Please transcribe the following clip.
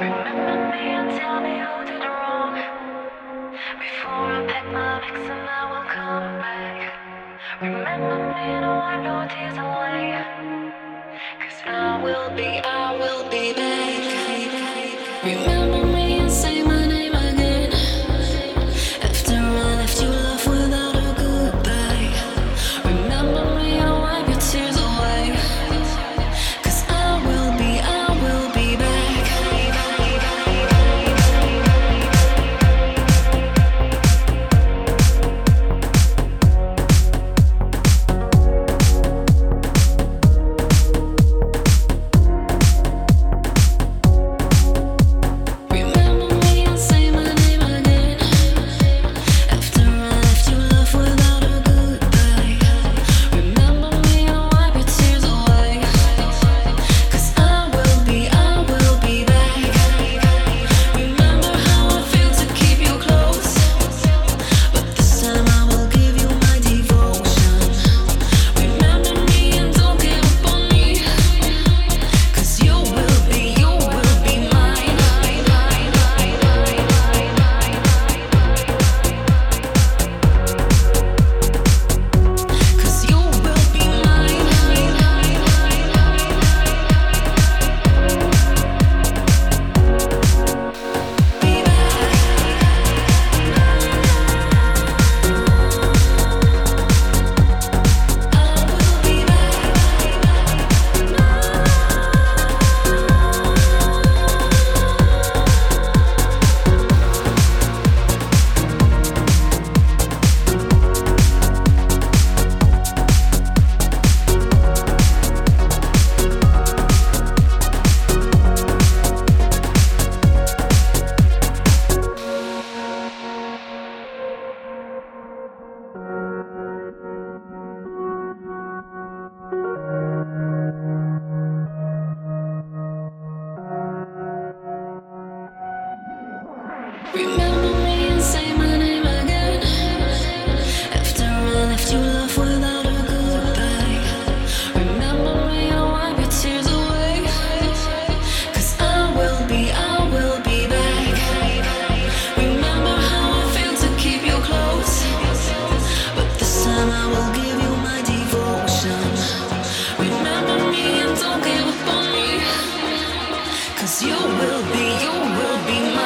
Remember me and tell me who did wrong. Before I pack my bags and I will come back. Remember me and wipe your tears away. Cause I will be, I will be back. Remember me and say my Cause you will be, you will be